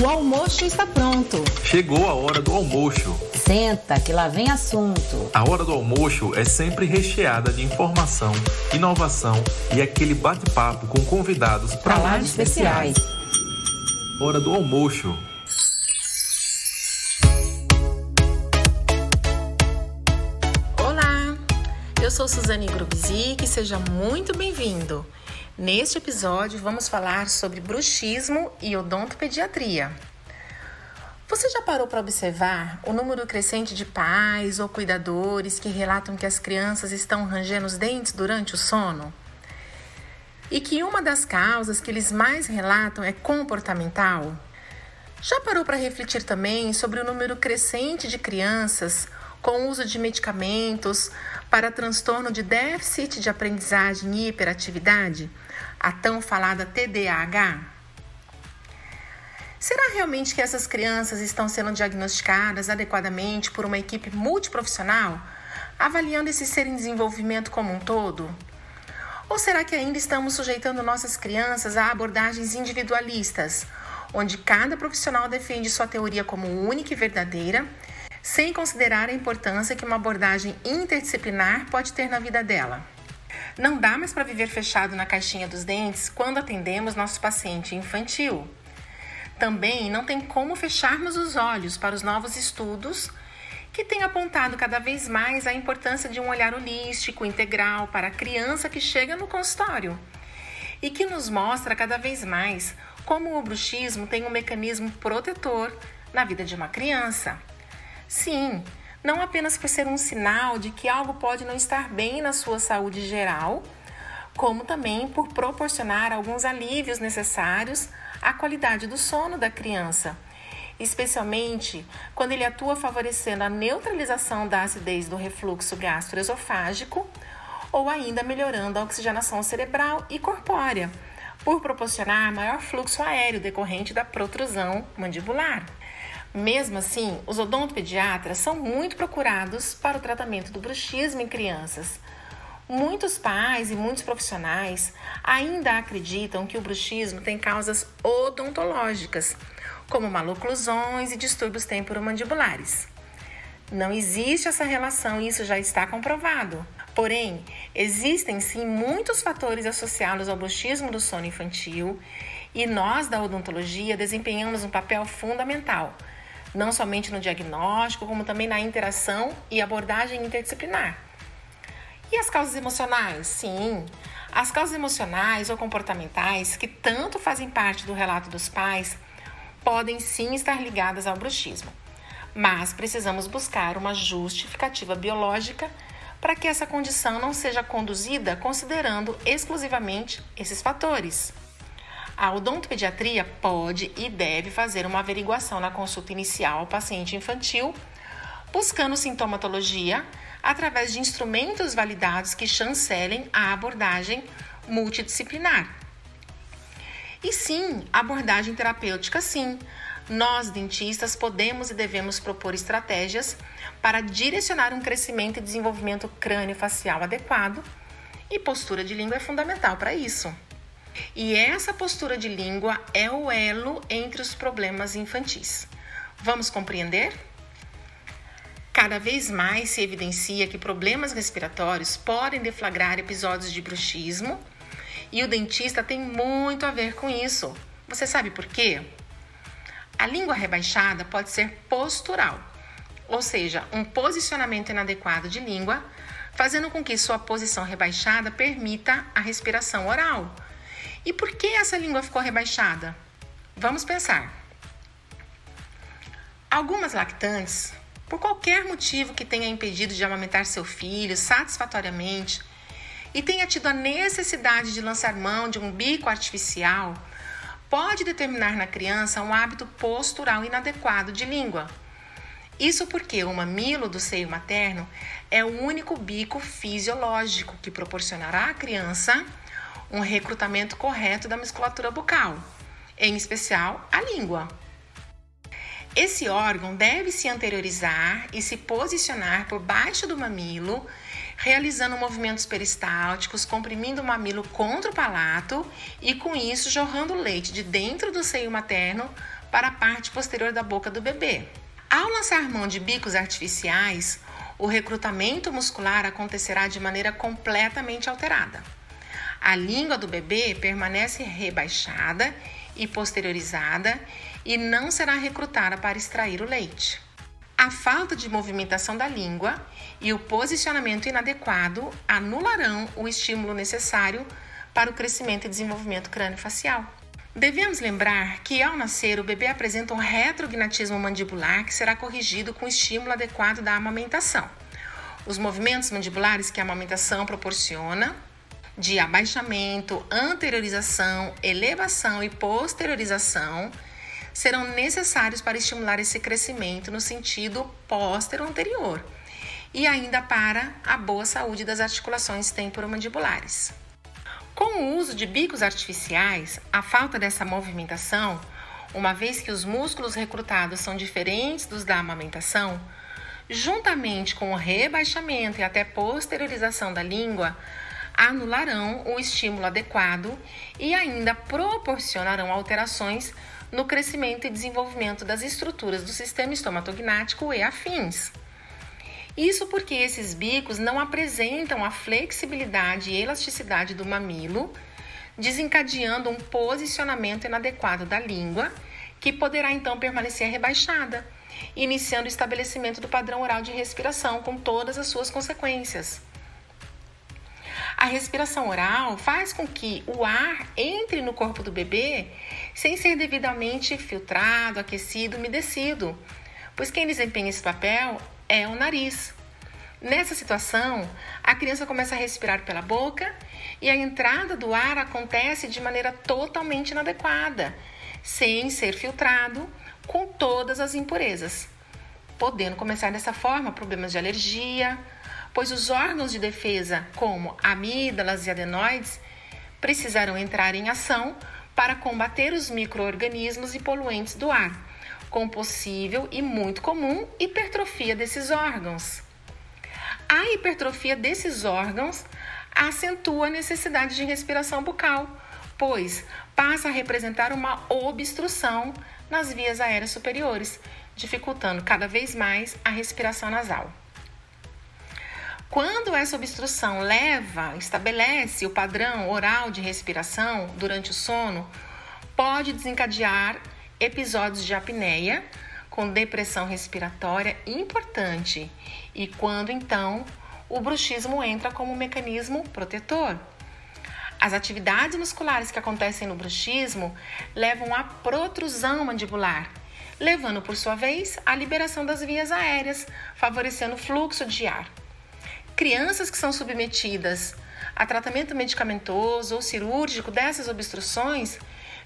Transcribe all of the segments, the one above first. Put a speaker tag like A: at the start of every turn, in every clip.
A: O almoço está pronto.
B: Chegou a hora do almoço.
A: Senta, que lá vem assunto.
B: A hora do almoço é sempre recheada de informação, inovação e aquele bate-papo com convidados
A: para lá de especiais.
B: Hora do almoço.
C: Olá, eu sou Suzane Grubzik e seja muito bem-vindo. Neste episódio, vamos falar sobre bruxismo e odontopediatria. Você já parou para observar o número crescente de pais ou cuidadores que relatam que as crianças estão rangendo os dentes durante o sono? E que uma das causas que eles mais relatam é comportamental? Já parou para refletir também sobre o número crescente de crianças com uso de medicamentos para transtorno de déficit de aprendizagem e hiperatividade, a tão falada TDAH? Será realmente que essas crianças estão sendo diagnosticadas adequadamente por uma equipe multiprofissional, avaliando esse ser em desenvolvimento como um todo? Ou será que ainda estamos sujeitando nossas crianças a abordagens individualistas, onde cada profissional defende sua teoria como única e verdadeira sem considerar a importância que uma abordagem interdisciplinar pode ter na vida dela. Não dá mais para viver fechado na caixinha dos dentes quando atendemos nosso paciente infantil. Também não tem como fecharmos os olhos para os novos estudos que têm apontado cada vez mais a importância de um olhar holístico, integral para a criança que chega no consultório e que nos mostra cada vez mais como o bruxismo tem um mecanismo protetor na vida de uma criança. Sim, não apenas por ser um sinal de que algo pode não estar bem na sua saúde geral, como também por proporcionar alguns alívios necessários à qualidade do sono da criança, especialmente quando ele atua favorecendo a neutralização da acidez do refluxo gastroesofágico ou ainda melhorando a oxigenação cerebral e corpórea, por proporcionar maior fluxo aéreo decorrente da protrusão mandibular. Mesmo assim, os odontopediatras são muito procurados para o tratamento do bruxismo em crianças. Muitos pais e muitos profissionais ainda acreditam que o bruxismo tem causas odontológicas, como maloclusões e distúrbios temporomandibulares. Não existe essa relação e isso já está comprovado. Porém, existem sim muitos fatores associados ao bruxismo do sono infantil e nós da odontologia desempenhamos um papel fundamental não somente no diagnóstico, como também na interação e abordagem interdisciplinar. E as causas emocionais? Sim, as causas emocionais ou comportamentais que tanto fazem parte do relato dos pais podem sim estar ligadas ao bruxismo, mas precisamos buscar uma justificativa biológica para que essa condição não seja conduzida considerando exclusivamente esses fatores. A odontopediatria pode e deve fazer uma averiguação na consulta inicial ao paciente infantil, buscando sintomatologia através de instrumentos validados que chancelem a abordagem multidisciplinar. E sim, abordagem terapêutica sim. Nós, dentistas, podemos e devemos propor estratégias para direcionar um crescimento e desenvolvimento crânio-facial adequado, e postura de língua é fundamental para isso. E essa postura de língua é o elo entre os problemas infantis. Vamos compreender? Cada vez mais se evidencia que problemas respiratórios podem deflagrar episódios de bruxismo e o dentista tem muito a ver com isso. Você sabe por quê? A língua rebaixada pode ser postural, ou seja, um posicionamento inadequado de língua, fazendo com que sua posição rebaixada permita a respiração oral e por que essa língua ficou rebaixada? Vamos pensar. Algumas lactantes, por qualquer motivo que tenha impedido de amamentar seu filho satisfatoriamente e tenha tido a necessidade de lançar mão de um bico artificial, pode determinar na criança um hábito postural inadequado de língua. Isso porque o mamilo do seio materno é o único bico fisiológico que proporcionará à criança um recrutamento correto da musculatura bucal, em especial a língua. Esse órgão deve se anteriorizar e se posicionar por baixo do mamilo, realizando movimentos peristálticos, comprimindo o mamilo contra o palato e, com isso, jorrando leite de dentro do seio materno para a parte posterior da boca do bebê. Ao lançar mão de bicos artificiais, o recrutamento muscular acontecerá de maneira completamente alterada. A língua do bebê permanece rebaixada e posteriorizada e não será recrutada para extrair o leite. A falta de movimentação da língua e o posicionamento inadequado anularão o estímulo necessário para o crescimento e desenvolvimento crânio-facial. Devemos lembrar que ao nascer o bebê apresenta um retrognatismo mandibular que será corrigido com o estímulo adequado da amamentação. Os movimentos mandibulares que a amamentação proporciona de abaixamento, anteriorização, elevação e posteriorização serão necessários para estimular esse crescimento no sentido póstero anterior e ainda para a boa saúde das articulações temporomandibulares. Com o uso de bicos artificiais, a falta dessa movimentação, uma vez que os músculos recrutados são diferentes dos da amamentação, juntamente com o rebaixamento e até posteriorização da língua, anularão o estímulo adequado e ainda proporcionarão alterações no crescimento e desenvolvimento das estruturas do sistema estomatognático e afins. Isso porque esses bicos não apresentam a flexibilidade e elasticidade do mamilo, desencadeando um posicionamento inadequado da língua, que poderá então permanecer rebaixada, iniciando o estabelecimento do padrão oral de respiração com todas as suas consequências. A respiração oral faz com que o ar entre no corpo do bebê sem ser devidamente filtrado, aquecido, umedecido, pois quem desempenha esse papel é o nariz. Nessa situação, a criança começa a respirar pela boca e a entrada do ar acontece de maneira totalmente inadequada, sem ser filtrado, com todas as impurezas, podendo começar dessa forma problemas de alergia, pois os órgãos de defesa, como amígdalas e adenoides, precisarão entrar em ação para combater os microorganismos e poluentes do ar, com possível e muito comum hipertrofia desses órgãos. A hipertrofia desses órgãos acentua a necessidade de respiração bucal, pois passa a representar uma obstrução nas vias aéreas superiores, dificultando cada vez mais a respiração nasal. Quando essa obstrução leva, estabelece o padrão oral de respiração durante o sono, pode desencadear episódios de apneia com depressão respiratória importante e quando então o bruxismo entra como mecanismo protetor. As atividades musculares que acontecem no bruxismo levam à protrusão mandibular, levando por sua vez à liberação das vias aéreas, favorecendo o fluxo de ar. Crianças que são submetidas a tratamento medicamentoso ou cirúrgico dessas obstruções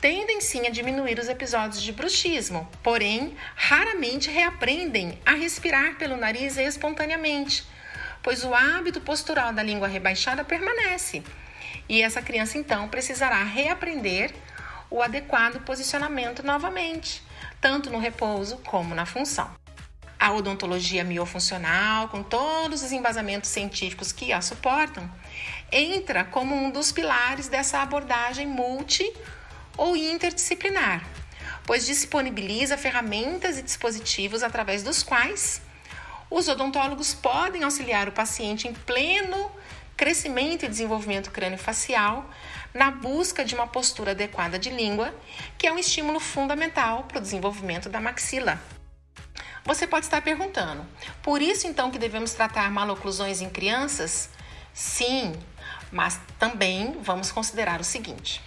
C: tendem sim a diminuir os episódios de bruxismo, porém raramente reaprendem a respirar pelo nariz espontaneamente, pois o hábito postural da língua rebaixada permanece. E essa criança então precisará reaprender o adequado posicionamento novamente, tanto no repouso como na função a odontologia miofuncional, com todos os embasamentos científicos que a suportam, entra como um dos pilares dessa abordagem multi ou interdisciplinar, pois disponibiliza ferramentas e dispositivos através dos quais os odontólogos podem auxiliar o paciente em pleno crescimento e desenvolvimento crânio-facial na busca de uma postura adequada de língua, que é um estímulo fundamental para o desenvolvimento da maxila. Você pode estar perguntando: por isso então que devemos tratar maloclusões em crianças? Sim, mas também vamos considerar o seguinte: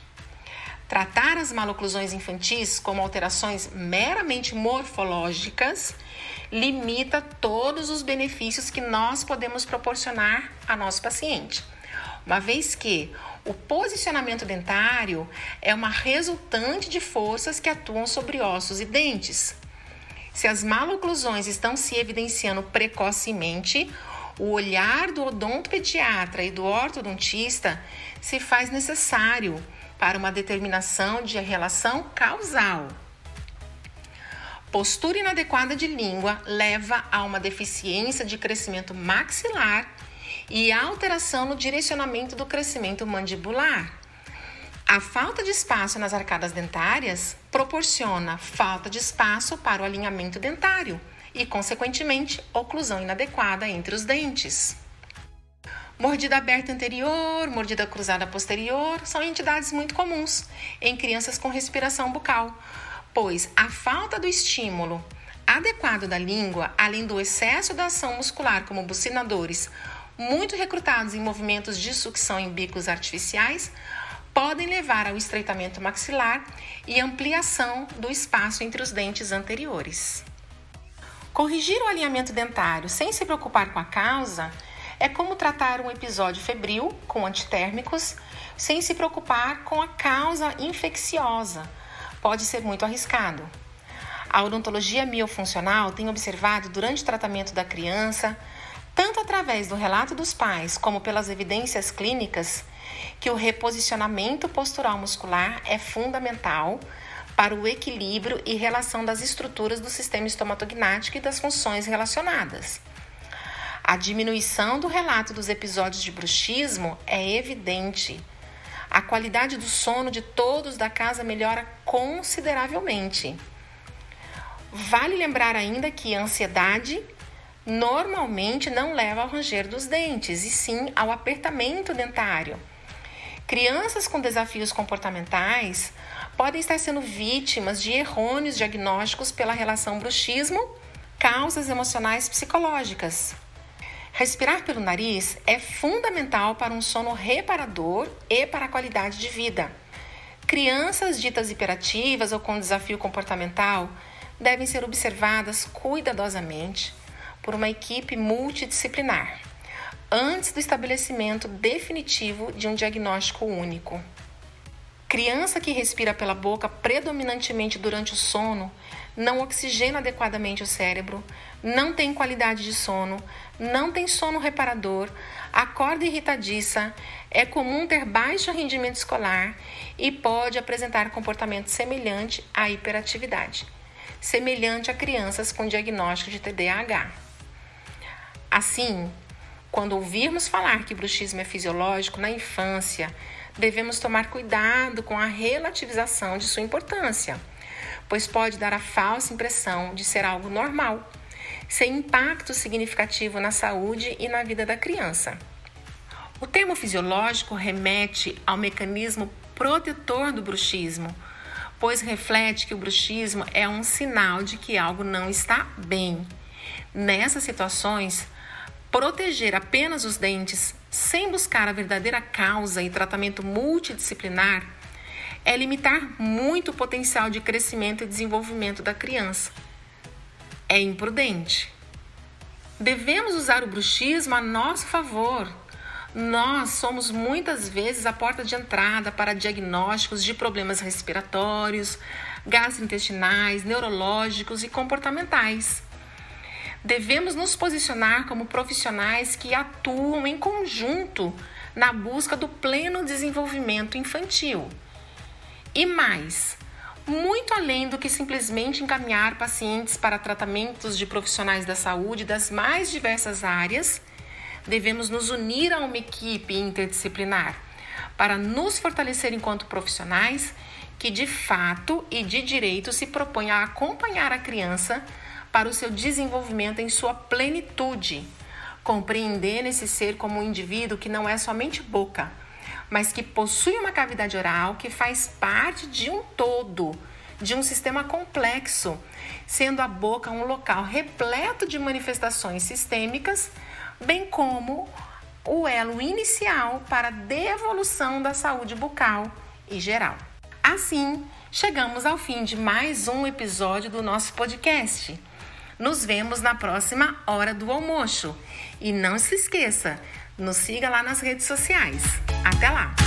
C: tratar as maloclusões infantis como alterações meramente morfológicas limita todos os benefícios que nós podemos proporcionar a nosso paciente, uma vez que o posicionamento dentário é uma resultante de forças que atuam sobre ossos e dentes. Se as maloclusões estão se evidenciando precocemente, o olhar do odontopediatra e do ortodontista se faz necessário para uma determinação de relação causal. Postura inadequada de língua leva a uma deficiência de crescimento maxilar e alteração no direcionamento do crescimento mandibular. A falta de espaço nas arcadas dentárias proporciona falta de espaço para o alinhamento dentário e, consequentemente, oclusão inadequada entre os dentes. Mordida aberta anterior, mordida cruzada posterior são entidades muito comuns em crianças com respiração bucal, pois a falta do estímulo adequado da língua, além do excesso da ação muscular, como bucinadores, muito recrutados em movimentos de sucção em bicos artificiais, podem levar ao estreitamento maxilar e ampliação do espaço entre os dentes anteriores. Corrigir o alinhamento dentário sem se preocupar com a causa é como tratar um episódio febril com antitérmicos sem se preocupar com a causa infecciosa. Pode ser muito arriscado. A odontologia miofuncional tem observado durante o tratamento da criança, tanto através do relato dos pais como pelas evidências clínicas, que o reposicionamento postural muscular é fundamental para o equilíbrio e relação das estruturas do sistema estomatognático e das funções relacionadas. A diminuição do relato dos episódios de bruxismo é evidente. A qualidade do sono de todos da casa melhora consideravelmente. Vale lembrar ainda que a ansiedade normalmente não leva ao ranger dos dentes, e sim ao apertamento dentário. Crianças com desafios comportamentais podem estar sendo vítimas de errôneos diagnósticos pela relação bruxismo, causas emocionais psicológicas. Respirar pelo nariz é fundamental para um sono reparador e para a qualidade de vida. Crianças ditas hiperativas ou com desafio comportamental devem ser observadas cuidadosamente por uma equipe multidisciplinar antes do estabelecimento definitivo de um diagnóstico único. Criança que respira pela boca predominantemente durante o sono não oxigena adequadamente o cérebro, não tem qualidade de sono, não tem sono reparador, acorda irritadiça, é comum ter baixo rendimento escolar e pode apresentar comportamento semelhante à hiperatividade semelhante a crianças com diagnóstico de TDAH. Assim, quando ouvirmos falar que bruxismo é fisiológico na infância, devemos tomar cuidado com a relativização de sua importância, pois pode dar a falsa impressão de ser algo normal, sem impacto significativo na saúde e na vida da criança. O termo fisiológico remete ao mecanismo protetor do bruxismo, pois reflete que o bruxismo é um sinal de que algo não está bem. Nessas situações, proteger apenas os dentes sem buscar a verdadeira causa e tratamento multidisciplinar é limitar muito o potencial de crescimento e desenvolvimento da criança. É imprudente. Devemos usar o bruxismo a nosso favor nós somos muitas vezes a porta de entrada para diagnósticos de problemas respiratórios, gastrointestinais, neurológicos e comportamentais. Devemos nos posicionar como profissionais que atuam em conjunto na busca do pleno desenvolvimento infantil. E mais, muito além do que simplesmente encaminhar pacientes para tratamentos de profissionais da saúde das mais diversas áreas devemos nos unir a uma equipe interdisciplinar para nos fortalecer enquanto profissionais que de fato e de direito se propõem a acompanhar a criança para o seu desenvolvimento em sua plenitude. Compreender esse ser como um indivíduo que não é somente boca, mas que possui uma cavidade oral que faz parte de um todo, de um sistema complexo, sendo a boca um local repleto de manifestações sistêmicas bem como o elo inicial para a devolução da saúde bucal e geral. Assim, chegamos ao fim de mais um episódio do nosso podcast. Nos vemos na próxima hora do almoço. E não se esqueça, nos siga lá nas redes sociais. Até lá!